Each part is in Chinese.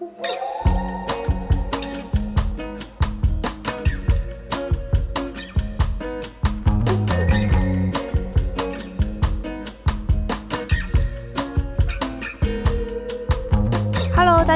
Woo!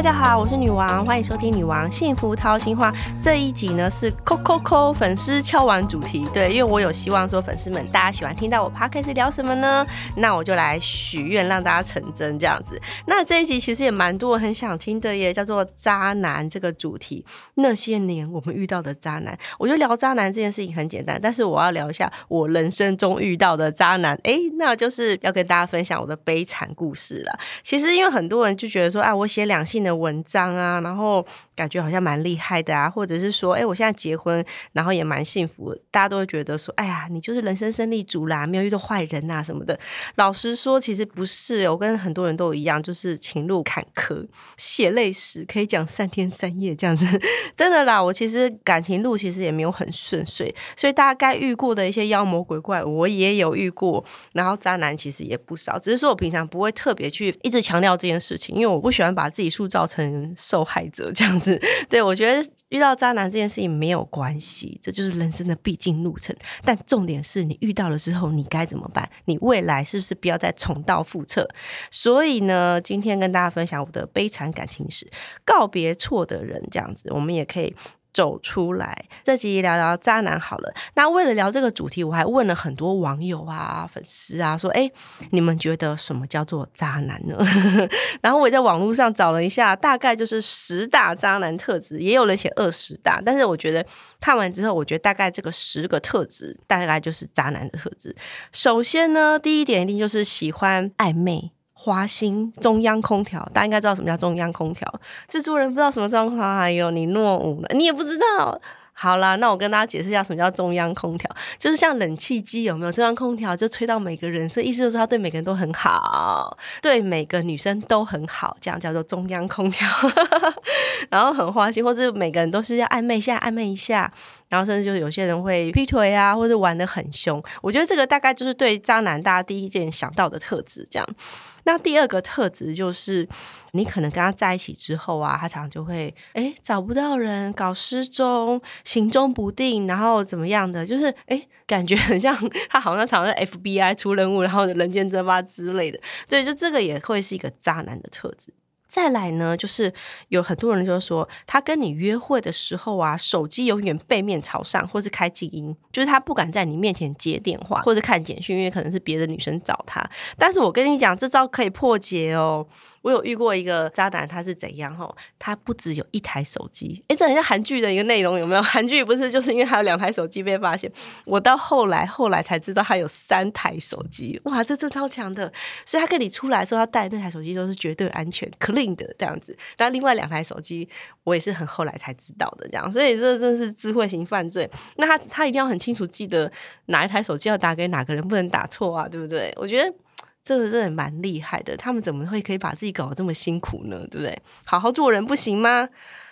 大家好，我是女王，欢迎收听《女王幸福掏心话》这一集呢是扣扣扣粉丝敲完主题，对，因为我有希望说粉丝们大家喜欢听到我 podcast 聊什么呢？那我就来许愿让大家成真这样子。那这一集其实也蛮多人很想听的耶，叫做渣男这个主题。那些年我们遇到的渣男，我觉得聊渣男这件事情很简单，但是我要聊一下我人生中遇到的渣男，哎，那就是要跟大家分享我的悲惨故事了。其实因为很多人就觉得说，啊，我写两性。的文章啊，然后感觉好像蛮厉害的啊，或者是说，哎，我现在结婚，然后也蛮幸福，大家都会觉得说，哎呀，你就是人生胜利组啦，没有遇到坏人呐什么的。老实说，其实不是，我跟很多人都一样，就是情路坎坷，血泪史可以讲三天三夜这样子。真的啦，我其实感情路其实也没有很顺遂，所以大家该遇过的一些妖魔鬼怪，我也有遇过，然后渣男其实也不少，只是说我平常不会特别去一直强调这件事情，因为我不喜欢把自己塑造成受害者这样子，对我觉得遇到渣男这件事情没有关系，这就是人生的必经路程。但重点是你遇到了之后，你该怎么办？你未来是不是不要再重蹈覆辙？所以呢，今天跟大家分享我的悲惨感情史，告别错的人这样子，我们也可以。走出来，这集聊聊渣男好了。那为了聊这个主题，我还问了很多网友啊、粉丝啊，说：“哎，你们觉得什么叫做渣男呢？” 然后我在网络上找了一下，大概就是十大渣男特质，也有人写二十大。但是我觉得看完之后，我觉得大概这个十个特质，大概就是渣男的特质。首先呢，第一点一定就是喜欢暧昧。华兴中央空调，大家应该知道什么叫中央空调。制作人不知道什么状况，还有你落伍了，你也不知道。好啦，那我跟大家解释一下什么叫中央空调，就是像冷气机有没有中央空调，就吹到每个人，所以意思就是他对每个人都很好，对每个女生都很好，这样叫做中央空调。然后很花心，或者每个人都是要暧昧一下，暧昧一下，然后甚至就是有些人会劈腿啊，或者玩的很凶。我觉得这个大概就是对渣男大家第一件想到的特质，这样。那第二个特质就是，你可能跟他在一起之后啊，他常常就会哎找不到人，搞失踪，行踪不定，然后怎么样的，就是哎感觉很像他好像常在 FBI 出任务，然后人间蒸发之类的。对，就这个也会是一个渣男的特质。再来呢，就是有很多人就说，他跟你约会的时候啊，手机永远背面朝上，或是开静音，就是他不敢在你面前接电话或者看简讯，因为可能是别的女生找他。但是我跟你讲，这招可以破解哦。我有遇过一个渣男，他是怎样吼？他不只有一台手机，哎，这很像韩剧的一个内容，有没有？韩剧不是就是因为他有两台手机被发现？我到后来后来才知道他有三台手机，哇，这这超强的！所以他跟你出来的时候，他带那台手机都是绝对安全、clean 的这样子。那另外两台手机，我也是很后来才知道的这样。所以这真是智慧型犯罪。那他他一定要很清楚记得哪一台手机要打给哪个人，不能打错啊，对不对？我觉得。这个真的蛮厉害的，他们怎么会可以把自己搞得这么辛苦呢？对不对？好好做人不行吗？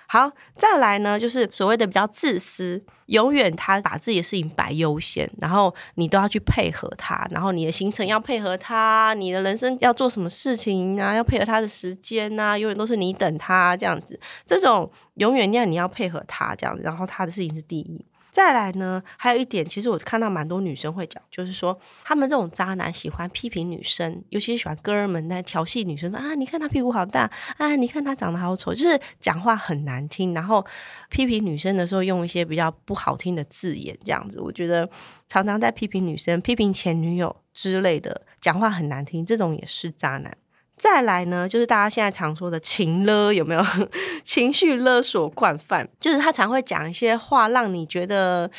好，再来呢，就是所谓的比较自私，永远他把自己的事情摆优先，然后你都要去配合他，然后你的行程要配合他，你的人生要做什么事情啊，要配合他的时间啊，永远都是你等他这样子，这种永远要你要配合他这样子，然后他的事情是第一。再来呢，还有一点，其实我看到蛮多女生会讲，就是说他们这种渣男喜欢批评女生，尤其是喜欢哥们在调戏女生，啊，你看他屁股好大，啊，你看他长得好丑，就是讲话很难听，然后批评女生的时候用一些比较不好听的字眼，这样子，我觉得常常在批评女生、批评前女友之类的，讲话很难听，这种也是渣男。再来呢，就是大家现在常说的情勒，有没有 情绪勒索惯犯？就是他常会讲一些话，让你觉得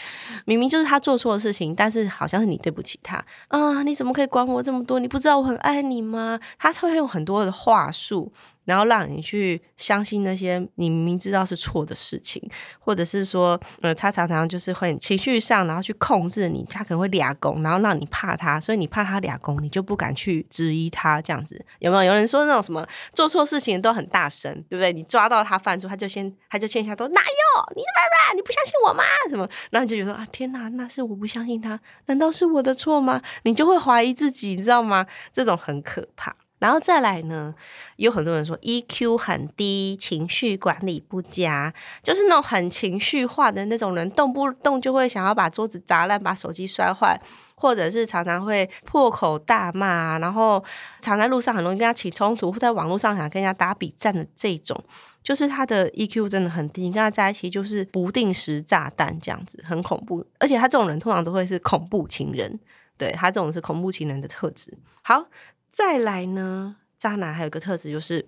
明明就是他做错的事情，但是好像是你对不起他啊！你怎么可以管我这么多？你不知道我很爱你吗？他会用很多的话术。然后让你去相信那些你明明知道是错的事情，或者是说，呃，他常常就是会情绪上，然后去控制你，他可能会俩攻，然后让你怕他，所以你怕他俩攻，你就不敢去质疑他这样子，有没有？有人说那种什么做错事情都很大声，对不对？你抓到他犯错，他就先他就欠下说哪有？你什么？你不相信我吗？什么？然后你就觉得啊，天哪，那是我不相信他，难道是我的错吗？你就会怀疑自己，你知道吗？这种很可怕。然后再来呢，有很多人说 EQ 很低，情绪管理不佳，就是那种很情绪化的那种人，动不动就会想要把桌子砸烂，把手机摔坏，或者是常常会破口大骂，然后常在路上很容易跟他起冲突，或在网络上想跟人家打比战的这种，就是他的 EQ 真的很低，你跟他在一起就是不定时炸弹这样子，很恐怖。而且他这种人通常都会是恐怖情人，对他这种是恐怖情人的特质。好。再来呢，渣男还有个特质就是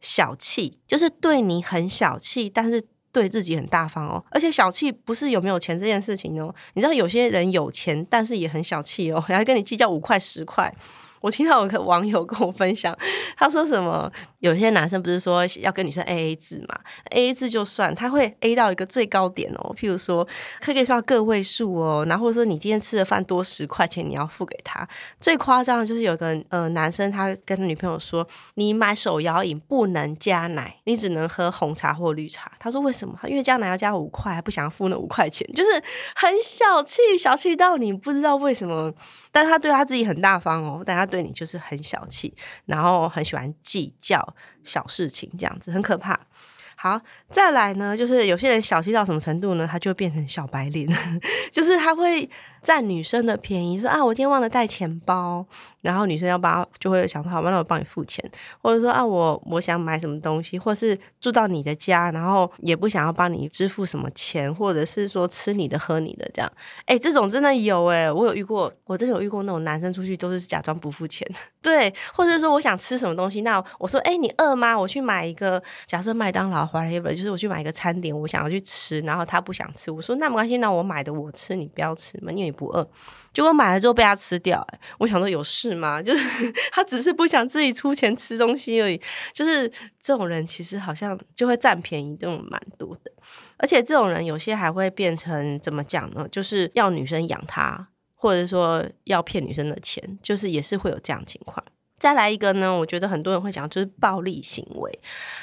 小气，就是对你很小气，但是对自己很大方哦。而且小气不是有没有钱这件事情哦，你知道有些人有钱，但是也很小气哦，然后跟你计较五块十块。我听到有个网友跟我分享，他说什么？有些男生不是说要跟女生 A A 制嘛？A A 制就算，他会 A 到一个最高点哦。譬如说，可以算个位数哦。然后说你今天吃的饭多十块钱，你要付给他。最夸张的就是有个呃男生，他跟女朋友说，你买手摇饮不能加奶，你只能喝红茶或绿茶。他说为什么？因为加奶要加五块，不想付那五块钱，就是很小气，小气到你不知道为什么。但他对他自己很大方哦，但他对你就是很小气，然后很喜欢计较小事情，这样子很可怕。好，再来呢，就是有些人小气到什么程度呢？他就变成小白脸，就是他会占女生的便宜，说啊，我今天忘了带钱包，然后女生要帮，就会想说好，那我帮你付钱，或者说啊，我我想买什么东西，或是住到你的家，然后也不想要帮你支付什么钱，或者是说吃你的喝你的这样，哎，这种真的有哎，我有遇过，我真的有遇过那种男生出去都是假装不付钱，对，或者说我想吃什么东西，那我说哎，你饿吗？我去买一个，假设麦当劳。华莱坞就是我去买一个餐点，我想要去吃，然后他不想吃，我说那没关系，那我买的我吃，你不要吃嘛，因为不饿。结果买了之后被他吃掉，哎，我想说有事吗？就是他只是不想自己出钱吃东西而已。就是这种人其实好像就会占便宜，这种蛮多的。而且这种人有些还会变成怎么讲呢？就是要女生养他，或者说要骗女生的钱，就是也是会有这样情况。再来一个呢，我觉得很多人会讲，就是暴力行为，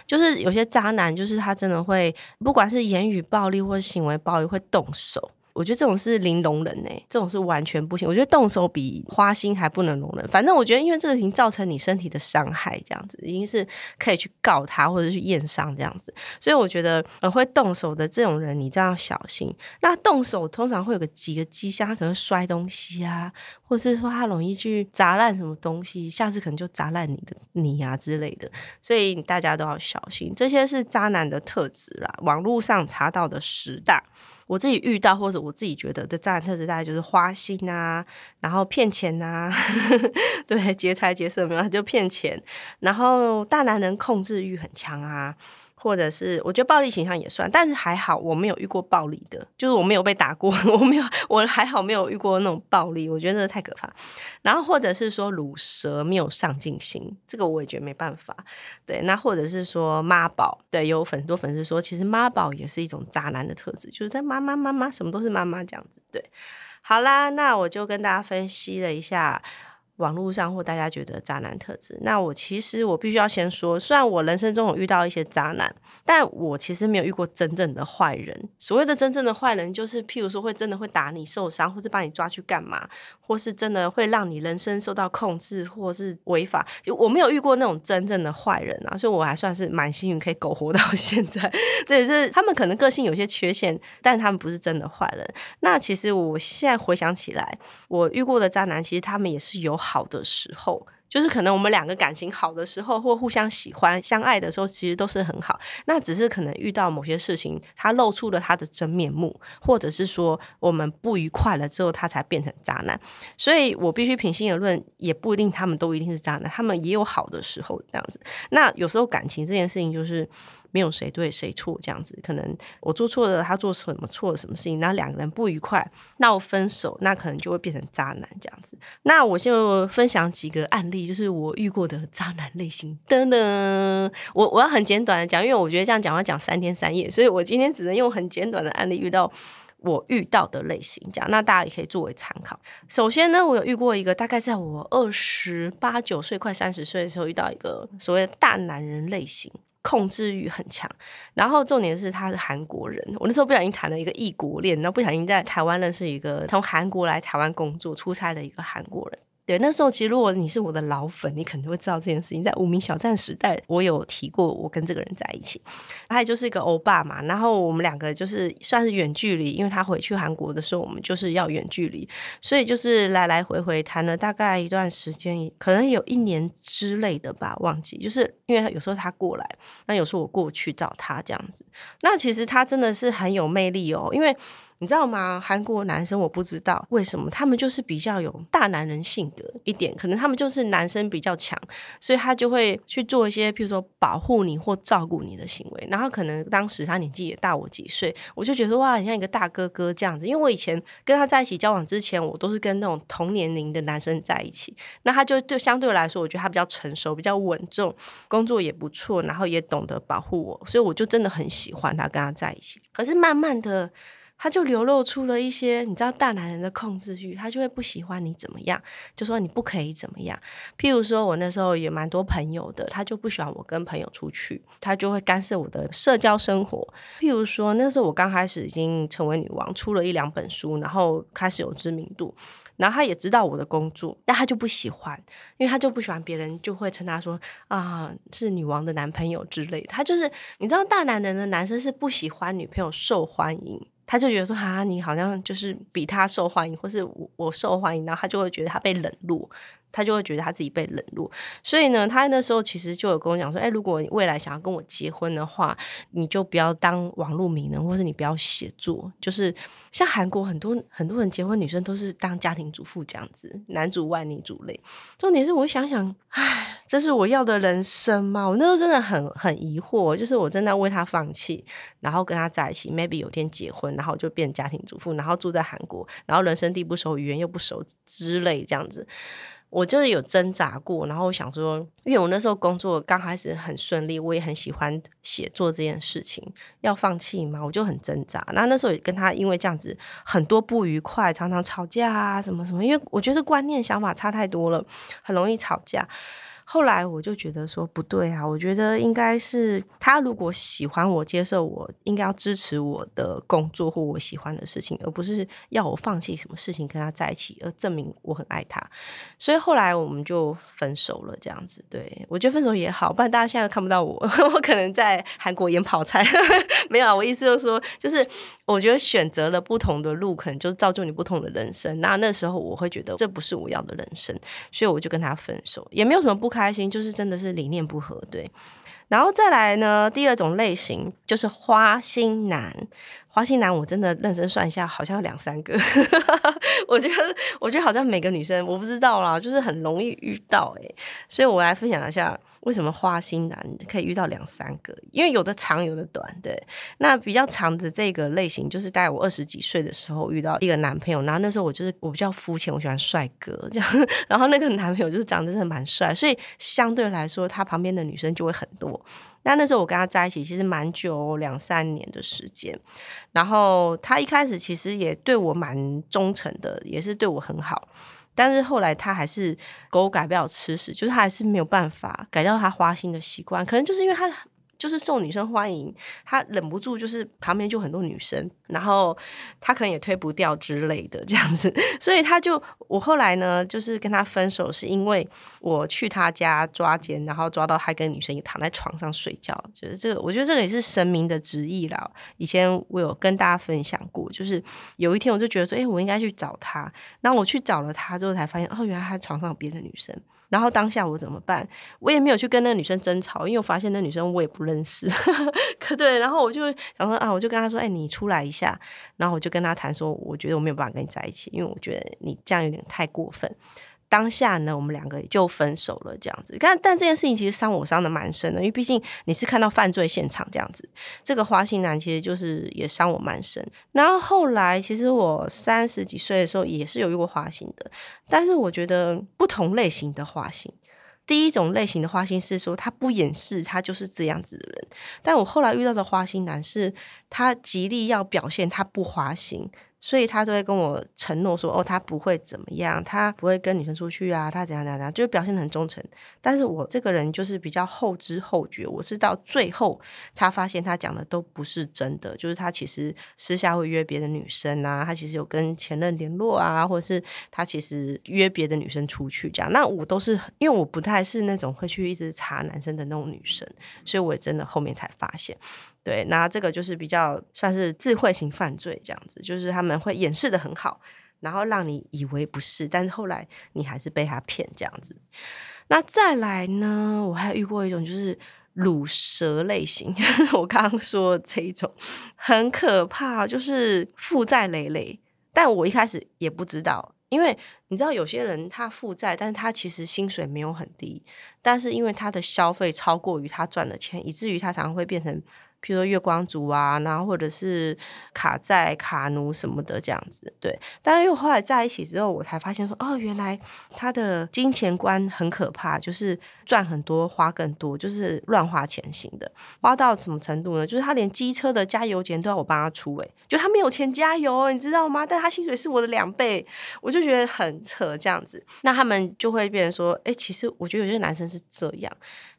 就是有些渣男，就是他真的会，不管是言语暴力或行为暴力，会动手。我觉得这种是零容忍呢，这种是完全不行。我觉得动手比花心还不能容忍。反正我觉得，因为这个已经造成你身体的伤害，这样子已经是可以去告他或者去验伤这样子。所以我觉得，呃，会动手的这种人，你这样小心。那动手通常会有个几个迹象，他可能摔东西啊，或者是说他容易去砸烂什么东西，下次可能就砸烂你的你啊之类的。所以大家都要小心，这些是渣男的特质啦。网络上查到的十大。我自己遇到或者我自己觉得的渣男特质，大概就是花心啊，然后骗钱啊，对，劫财劫色没有，他就骗钱，然后大男人控制欲很强啊。或者是我觉得暴力形象也算，但是还好我没有遇过暴力的，就是我没有被打过，我没有，我还好没有遇过那种暴力，我觉得太可怕。然后或者是说乳蛇没有上进心，这个我也觉得没办法。对，那或者是说妈宝，对，有很多粉丝说，其实妈宝也是一种渣男的特质，就是在妈妈妈妈什么都是妈妈这样子。对，好啦，那我就跟大家分析了一下。网络上或大家觉得渣男特质，那我其实我必须要先说，虽然我人生中有遇到一些渣男，但我其实没有遇过真正的坏人。所谓的真正的坏人，就是譬如说会真的会打你受伤，或者把你抓去干嘛，或是真的会让你人生受到控制，或是违法。就我没有遇过那种真正的坏人啊，所以我还算是蛮幸运，可以苟活到 现在。对，就是他们可能个性有些缺陷，但他们不是真的坏人。那其实我现在回想起来，我遇过的渣男，其实他们也是有。好的时候，就是可能我们两个感情好的时候，或互相喜欢、相爱的时候，其实都是很好。那只是可能遇到某些事情，他露出了他的真面目，或者是说我们不愉快了之后，他才变成渣男。所以我必须平心而论，也不一定他们都一定是渣男，他们也有好的时候这样子。那有时候感情这件事情，就是。没有谁对谁错，这样子可能我做错了，他做什么错了什么事情，那两个人不愉快，闹分手，那可能就会变成渣男这样子。那我就分享几个案例，就是我遇过的渣男类型。噔噔，我我要很简短的讲，因为我觉得这样讲要讲三天三夜，所以我今天只能用很简短的案例遇到我遇到的类型讲，那大家也可以作为参考。首先呢，我有遇过一个，大概在我二十八九岁快三十岁的时候，遇到一个所谓的大男人类型。控制欲很强，然后重点是他是韩国人。我那时候不小心谈了一个异国恋，然后不小心在台湾认识一个从韩国来台湾工作出差的一个韩国人。对，那时候其实如果你是我的老粉，你肯定会知道这件事情。在无名小站时代，我有提过我跟这个人在一起，他也就是一个欧巴嘛。然后我们两个就是算是远距离，因为他回去韩国的时候，我们就是要远距离，所以就是来来回回谈了大概一段时间，可能有一年之类的吧，忘记。就是因为有时候他过来，那有时候我过去找他这样子。那其实他真的是很有魅力哦，因为。你知道吗？韩国男生我不知道为什么他们就是比较有大男人性格一点，可能他们就是男生比较强，所以他就会去做一些，譬如说保护你或照顾你的行为。然后可能当时他年纪也大我几岁，我就觉得哇，很像一个大哥哥这样子。因为我以前跟他在一起交往之前，我都是跟那种同年龄的男生在一起，那他就就相对来说，我觉得他比较成熟，比较稳重，工作也不错，然后也懂得保护我，所以我就真的很喜欢他，跟他在一起。可是慢慢的。他就流露出了一些你知道大男人的控制欲，他就会不喜欢你怎么样，就说你不可以怎么样。譬如说我那时候也蛮多朋友的，他就不喜欢我跟朋友出去，他就会干涉我的社交生活。譬如说那时候我刚开始已经成为女王，出了一两本书，然后开始有知名度，然后他也知道我的工作，但他就不喜欢，因为他就不喜欢别人就会称他说啊是女王的男朋友之类的。他就是你知道大男人的男生是不喜欢女朋友受欢迎。他就觉得说，啊，你好像就是比他受欢迎，或是我我受欢迎，然后他就会觉得他被冷落。他就会觉得他自己被冷落，所以呢，他那时候其实就有跟我讲说：“哎，如果你未来想要跟我结婚的话，你就不要当网络名人，或是你不要写作。就是像韩国很多很多人结婚，女生都是当家庭主妇这样子，男主外女主内。重点是我想想，唉，这是我要的人生吗？我那时候真的很很疑惑，就是我真的为他放弃，然后跟他在一起，maybe 有天结婚，然后就变家庭主妇，然后住在韩国，然后人生地不熟，语言又不熟之类这样子。”我就是有挣扎过，然后我想说，因为我那时候工作刚开始很顺利，我也很喜欢写作这件事情，要放弃吗？我就很挣扎。那那时候也跟他因为这样子很多不愉快，常常吵架啊，什么什么，因为我觉得观念想法差太多了，很容易吵架。后来我就觉得说不对啊，我觉得应该是他如果喜欢我、接受我，应该要支持我的工作或我喜欢的事情，而不是要我放弃什么事情跟他在一起，而证明我很爱他。所以后来我们就分手了，这样子。对我觉得分手也好，不然大家现在看不到我，我可能在韩国演泡菜。没有，我意思就是说，就是我觉得选择了不同的路，可能就造就你不同的人生。那那时候我会觉得这不是我要的人生，所以我就跟他分手，也没有什么不。开心就是真的是理念不合，对。然后再来呢，第二种类型就是花心男。花心男，我真的认真算一下，好像有两三个。我觉得，我觉得好像每个女生，我不知道啦，就是很容易遇到哎。所以我来分享一下。为什么花心男可以遇到两三个？因为有的长，有的短。对，那比较长的这个类型，就是在我二十几岁的时候遇到一个男朋友，然后那时候我就是我比较肤浅，我喜欢帅哥这样。然后那个男朋友就是长得真的蛮帅，所以相对来说，他旁边的女生就会很多。那那时候我跟他在一起其实蛮久，两三年的时间。然后他一开始其实也对我蛮忠诚的，也是对我很好。但是后来他还是狗改不了吃屎，就是他还是没有办法改掉他花心的习惯，可能就是因为他。就是受女生欢迎，他忍不住就是旁边就很多女生，然后他可能也推不掉之类的这样子，所以他就我后来呢，就是跟他分手，是因为我去他家抓奸，然后抓到他跟女生也躺在床上睡觉，就是这个，我觉得这个也是神明的旨意啦。以前我有跟大家分享过，就是有一天我就觉得说，哎，我应该去找他，然后我去找了他之后才发现，哦，原来他床上有别的女生。然后当下我怎么办？我也没有去跟那个女生争吵，因为我发现那女生我也不认识。可对，然后我就想说啊，我就跟她说：“哎，你出来一下。”然后我就跟她谈说：“我觉得我没有办法跟你在一起，因为我觉得你这样有点太过分。”当下呢，我们两个就分手了，这样子。但但这件事情其实伤我伤的蛮深的，因为毕竟你是看到犯罪现场这样子。这个花心男其实就是也伤我蛮深。然后后来，其实我三十几岁的时候也是有遇过花心的，但是我觉得不同类型的花心。第一种类型的花心是说他不掩饰，他就是这样子的人。但我后来遇到的花心男是，他极力要表现他不花心。所以他都会跟我承诺说，哦，他不会怎么样，他不会跟女生出去啊，他怎样怎样怎样，就表现的很忠诚。但是我这个人就是比较后知后觉，我是到最后才发现他讲的都不是真的，就是他其实私下会约别的女生啊，他其实有跟前任联络啊，或者是他其实约别的女生出去这样。那我都是因为我不太是那种会去一直查男生的那种女生，所以我真的后面才发现。对，那这个就是比较算是智慧型犯罪这样子，就是他们会掩饰的很好，然后让你以为不是，但是后来你还是被他骗这样子。那再来呢，我还遇过一种就是乳蛇类型，我刚刚说这一种很可怕，就是负债累累。但我一开始也不知道，因为你知道有些人他负债，但是他其实薪水没有很低，但是因为他的消费超过于他赚的钱，以至于他常常会变成。譬如说月光族啊，然后或者是卡债、卡奴什么的这样子，对。但是因为后来在一起之后，我才发现说，哦，原来他的金钱观很可怕，就是赚很多花更多，就是乱花钱型的。花到什么程度呢？就是他连机车的加油钱都要我帮他出，诶，就他没有钱加油，你知道吗？但他薪水是我的两倍，我就觉得很扯这样子。那他们就会变成说，哎，其实我觉得有些男生是这样。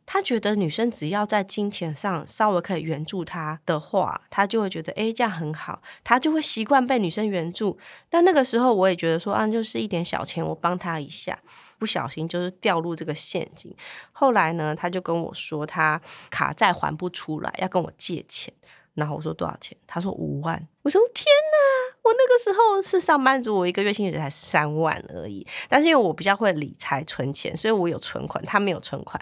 他觉得女生只要在金钱上稍微可以援助他的话，他就会觉得哎这样很好，他就会习惯被女生援助。那那个时候我也觉得说啊，就是一点小钱我帮他一下，不小心就是掉入这个陷阱。后来呢，他就跟我说他卡债还不出来，要跟我借钱。然后我说多少钱？他说五万。我说天哪！我那个时候是上班族，我一个月薪水才三万而已。但是因为我比较会理财存钱，所以我有存款，他没有存款。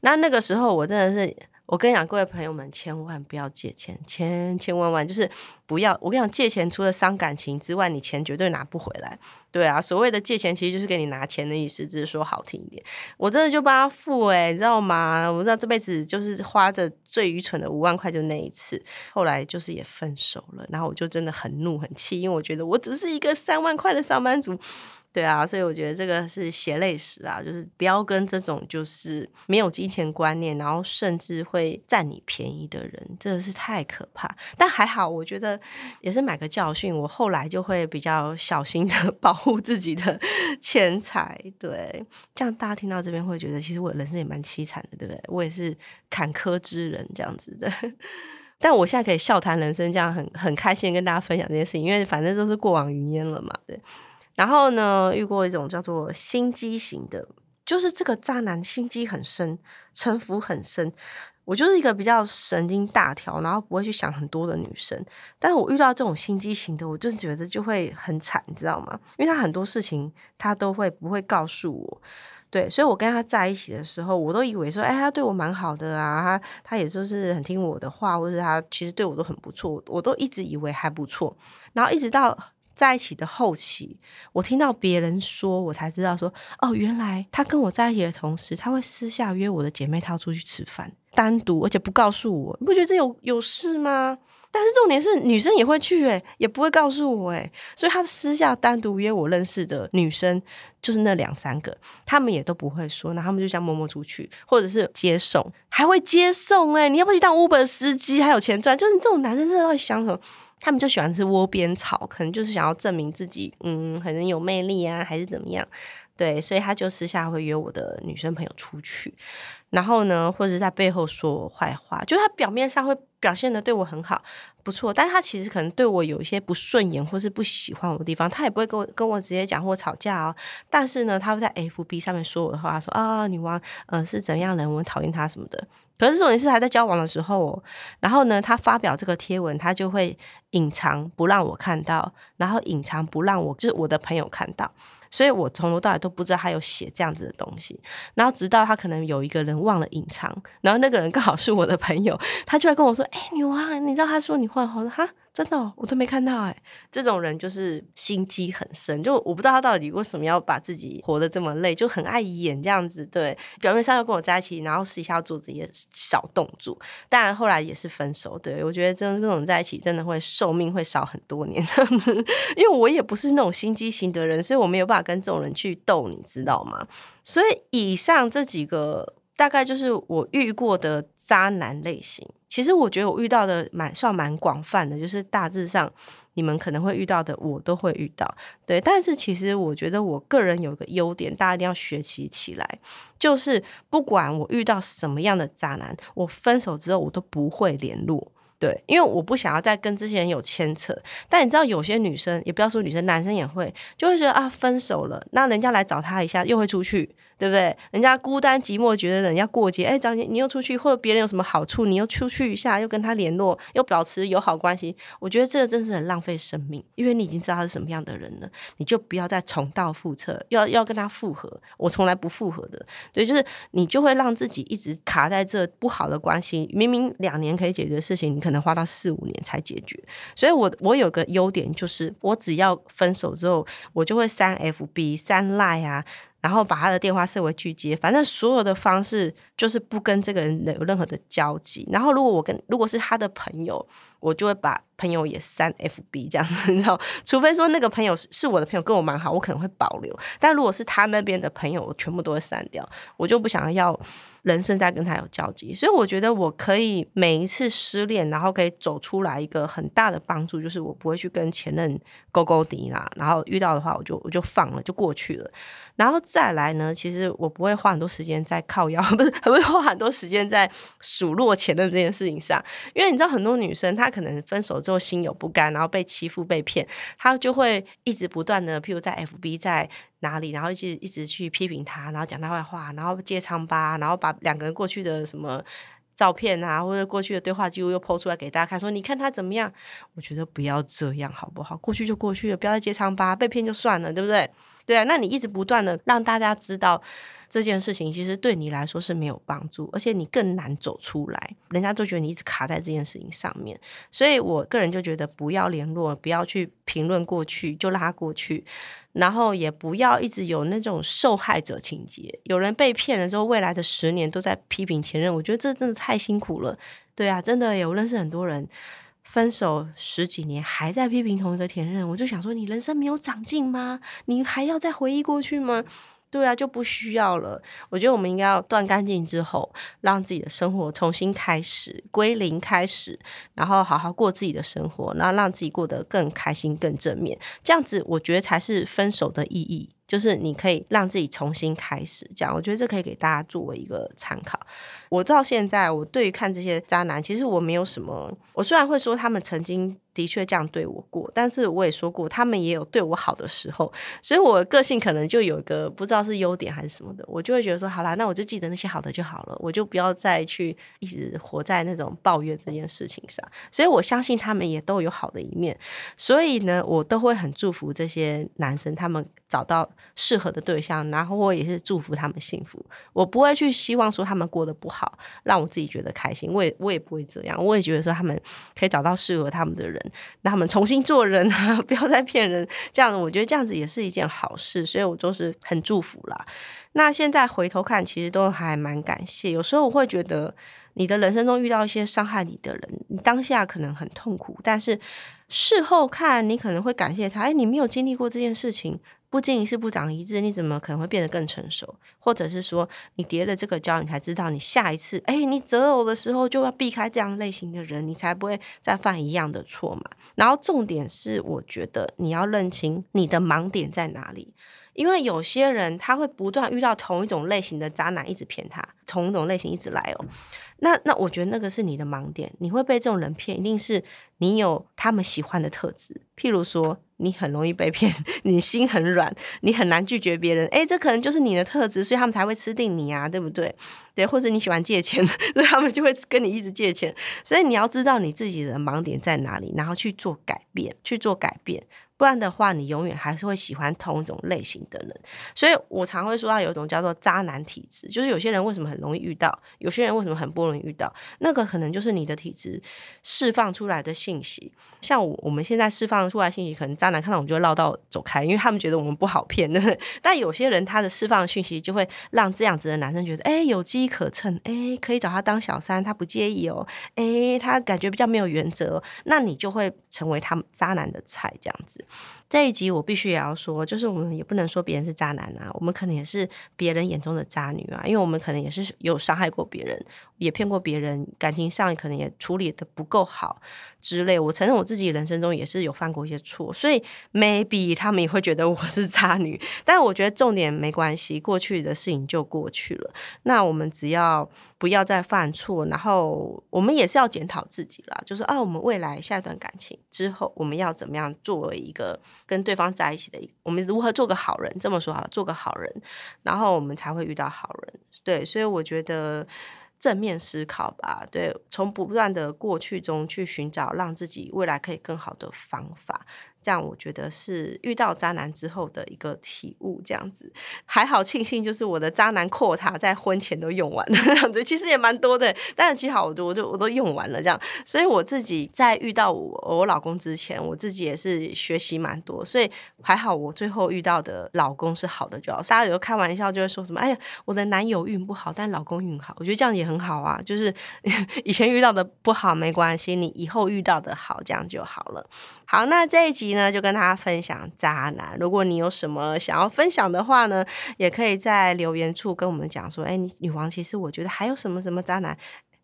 那那个时候我真的是。我跟你讲，各位朋友们，千万不要借钱，千千万万就是不要。我跟你讲，借钱除了伤感情之外，你钱绝对拿不回来。对啊，所谓的借钱其实就是给你拿钱的意思，只是说好听一点。我真的就帮他付，哎，你知道吗？我知道这辈子就是花的最愚蠢的五万块，就那一次。后来就是也分手了，然后我就真的很怒很气，因为我觉得我只是一个三万块的上班族。对啊，所以我觉得这个是血泪史啊，就是不要跟这种就是没有金钱观念，然后甚至会占你便宜的人，真的是太可怕。但还好，我觉得也是买个教训，我后来就会比较小心的 保护自己的 钱财。对，这样大家听到这边会觉得，其实我人生也蛮凄惨的，对不对？我也是坎坷之人这样子的。但我现在可以笑谈人生，这样很很开心跟大家分享这件事情，因为反正都是过往云烟了嘛，对。然后呢，遇过一种叫做心机型的，就是这个渣男心机很深，城府很深。我就是一个比较神经大条，然后不会去想很多的女生。但是我遇到这种心机型的，我就觉得就会很惨，你知道吗？因为他很多事情他都会不会告诉我，对，所以我跟他在一起的时候，我都以为说，哎，他对我蛮好的啊，他他也就是很听我的话，或者他其实对我都很不错，我都一直以为还不错，然后一直到。在一起的后期，我听到别人说，我才知道说，哦，原来他跟我在一起的同时，他会私下约我的姐妹淘出去吃饭，单独，而且不告诉我。你不觉得这有有事吗？但是重点是，女生也会去，诶，也不会告诉我，诶，所以他私下单独约我认识的女生，就是那两三个，他们也都不会说，那他们就这样默默出去，或者是接送，还会接送，诶，你要不要去当 Uber 司机，还有钱赚？就是你这种男生，真的会想什么？他们就喜欢吃窝边草，可能就是想要证明自己，嗯，很有魅力啊，还是怎么样？对，所以他就私下会约我的女生朋友出去，然后呢，或者在背后说我坏话，就他表面上会表现的对我很好，不错，但是他其实可能对我有一些不顺眼或是不喜欢我的地方，他也不会跟我跟我直接讲或吵架哦。但是呢，他会在 F B 上面说我的话，说啊，女王，嗯，是怎样人，我讨厌他什么的。可是重点是还在交往的时候，然后呢，他发表这个贴文，他就会隐藏不让我看到，然后隐藏不让我就是我的朋友看到，所以我从头到尾都不知道他有写这样子的东西。然后直到他可能有一个人忘了隐藏，然后那个人刚好是我的朋友，他就来跟我说：“哎，女王，你知道他说你坏话我说哈？”真的，我都没看到哎。这种人就是心机很深，就我不知道他到底为什么要把自己活得这么累，就很爱演这样子。对，表面上要跟我在一起，然后私下要做自己的小动作。当然后来也是分手。对我觉得真的这种在一起，真的会寿命会少很多年。因为我也不是那种心机型的人，所以我没有办法跟这种人去斗，你知道吗？所以以上这几个大概就是我遇过的渣男类型。其实我觉得我遇到的蛮算蛮广泛的，就是大致上你们可能会遇到的，我都会遇到。对，但是其实我觉得我个人有个优点，大家一定要学习起来，就是不管我遇到什么样的渣男，我分手之后我都不会联络。对，因为我不想要再跟这些人有牵扯。但你知道，有些女生也不要说女生，男生也会就会觉得啊，分手了，那人家来找他一下，又会出去。对不对？人家孤单寂寞，觉得人要过节，哎，找你，你又出去，或者别人有什么好处，你又出去一下，又跟他联络，又保持友好关系。我觉得这个真是很浪费生命，因为你已经知道他是什么样的人了，你就不要再重蹈覆辙，要要跟他复合。我从来不复合的，对，就是你就会让自己一直卡在这不好的关系。明明两年可以解决的事情，你可能花到四五年才解决。所以我我有个优点就是，我只要分手之后，我就会删 FB、删 Line 啊。然后把他的电话设为拒接，反正所有的方式就是不跟这个人有任何的交集。然后如果我跟如果是他的朋友，我就会把朋友也删 FB 这样子，你知道？除非说那个朋友是是我的朋友，跟我蛮好，我可能会保留。但如果是他那边的朋友，我全部都会删掉，我就不想要。人生在跟他有交集，所以我觉得我可以每一次失恋，然后可以走出来一个很大的帮助，就是我不会去跟前任勾勾底啦，然后遇到的话我就我就放了就过去了，然后再来呢，其实我不会花很多时间在靠腰，不是不会花很多时间在数落前任这件事情上，因为你知道很多女生她可能分手之后心有不甘，然后被欺负被骗，他就会一直不断的，譬如在 FB 在。哪里，然后一直一直去批评他，然后讲他坏话，然后揭疮疤，然后把两个人过去的什么照片啊，或者过去的对话记录又抛出来给大家看，说你看他怎么样？我觉得不要这样好不好？过去就过去了，不要再揭疮疤，被骗就算了，对不对？对啊，那你一直不断的让大家知道。这件事情其实对你来说是没有帮助，而且你更难走出来。人家都觉得你一直卡在这件事情上面，所以我个人就觉得不要联络，不要去评论过去，就让它过去。然后也不要一直有那种受害者情节，有人被骗了之后，未来的十年都在批评前任，我觉得这真的太辛苦了。对啊，真的有认识很多人分手十几年还在批评同一个前任，我就想说，你人生没有长进吗？你还要再回忆过去吗？对啊，就不需要了。我觉得我们应该要断干净之后，让自己的生活重新开始，归零开始，然后好好过自己的生活，然后让自己过得更开心、更正面。这样子，我觉得才是分手的意义。就是你可以让自己重新开始，这样我觉得这可以给大家作为一个参考。我到现在，我对于看这些渣男，其实我没有什么。我虽然会说他们曾经的确这样对我过，但是我也说过他们也有对我好的时候。所以我个性可能就有一个不知道是优点还是什么的，我就会觉得说，好啦，那我就记得那些好的就好了，我就不要再去一直活在那种抱怨这件事情上。所以我相信他们也都有好的一面，所以呢，我都会很祝福这些男生他们找到。适合的对象，然后我也是祝福他们幸福。我不会去希望说他们过得不好，让我自己觉得开心。我也我也不会这样。我也觉得说他们可以找到适合他们的人，让他们重新做人啊，不要再骗人。这样，我觉得这样子也是一件好事。所以我都是很祝福啦。那现在回头看，其实都还蛮感谢。有时候我会觉得，你的人生中遇到一些伤害你的人，你当下可能很痛苦，但是事后看，你可能会感谢他。哎，你没有经历过这件事情。不经一事不长一智，你怎么可能会变得更成熟？或者是说，你叠了这个跤，你才知道你下一次，哎，你择偶的时候就要避开这样类型的人，你才不会再犯一样的错嘛。然后重点是，我觉得你要认清你的盲点在哪里，因为有些人他会不断遇到同一种类型的渣男，一直骗他，同一种类型一直来哦。那那我觉得那个是你的盲点，你会被这种人骗，一定是你有他们喜欢的特质，譬如说。你很容易被骗，你心很软，你很难拒绝别人。诶，这可能就是你的特质，所以他们才会吃定你啊，对不对？对，或者你喜欢借钱，所以他们就会跟你一直借钱。所以你要知道你自己的盲点在哪里，然后去做改变，去做改变。不然的话，你永远还是会喜欢同一种类型的人。所以我常会说到有一种叫做渣男体质，就是有些人为什么很容易遇到，有些人为什么很不容易遇到，那个可能就是你的体质释放出来的信息。像我我们现在释放出来信息，可能渣男看到我们就会绕道走开，因为他们觉得我们不好骗。但有些人他的释放讯息就会让这样子的男生觉得，哎，有机可乘，哎，可以找他当小三，他不介意哦，哎，他感觉比较没有原则，那你就会成为他们渣男的菜，这样子。这一集我必须也要说，就是我们也不能说别人是渣男啊，我们可能也是别人眼中的渣女啊，因为我们可能也是有伤害过别人，也骗过别人，感情上可能也处理的不够好之类。我承认我自己人生中也是有犯过一些错，所以 maybe 他们也会觉得我是渣女。但我觉得重点没关系，过去的事情就过去了。那我们只要不要再犯错，然后我们也是要检讨自己啦，就是啊，我们未来下一段感情之后，我们要怎么样作为一个跟对方在一起的，我们如何做个好人？这么说好了，做个好人，然后我们才会遇到好人。对，所以我觉得。正面思考吧，对，从不断的过去中去寻找让自己未来可以更好的方法。这样我觉得是遇到渣男之后的一个体悟，这样子还好庆幸，就是我的渣男扩塔在婚前都用完了，这样子其实也蛮多的，但是其实好多我都我都用完了这样，所以我自己在遇到我我老公之前，我自己也是学习蛮多，所以还好我最后遇到的老公是好的就好。大家有时候开玩笑就会说什么，哎呀，我的男友运不好，但老公运好，我觉得这样也很好啊，就是 以前遇到的不好没关系，你以后遇到的好，这样就好了。好，那这一集呢，就跟大家分享渣男。如果你有什么想要分享的话呢，也可以在留言处跟我们讲说，哎，女王，其实我觉得还有什么什么渣男。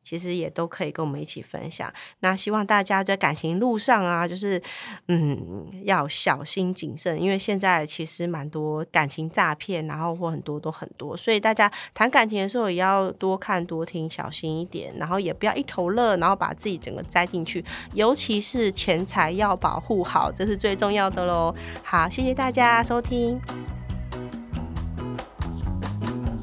其实也都可以跟我们一起分享。那希望大家在感情路上啊，就是嗯要小心谨慎，因为现在其实蛮多感情诈骗，然后或很多都很多，所以大家谈感情的时候也要多看多听，小心一点，然后也不要一头热，然后把自己整个栽进去。尤其是钱财要保护好，这是最重要的喽。好，谢谢大家收听。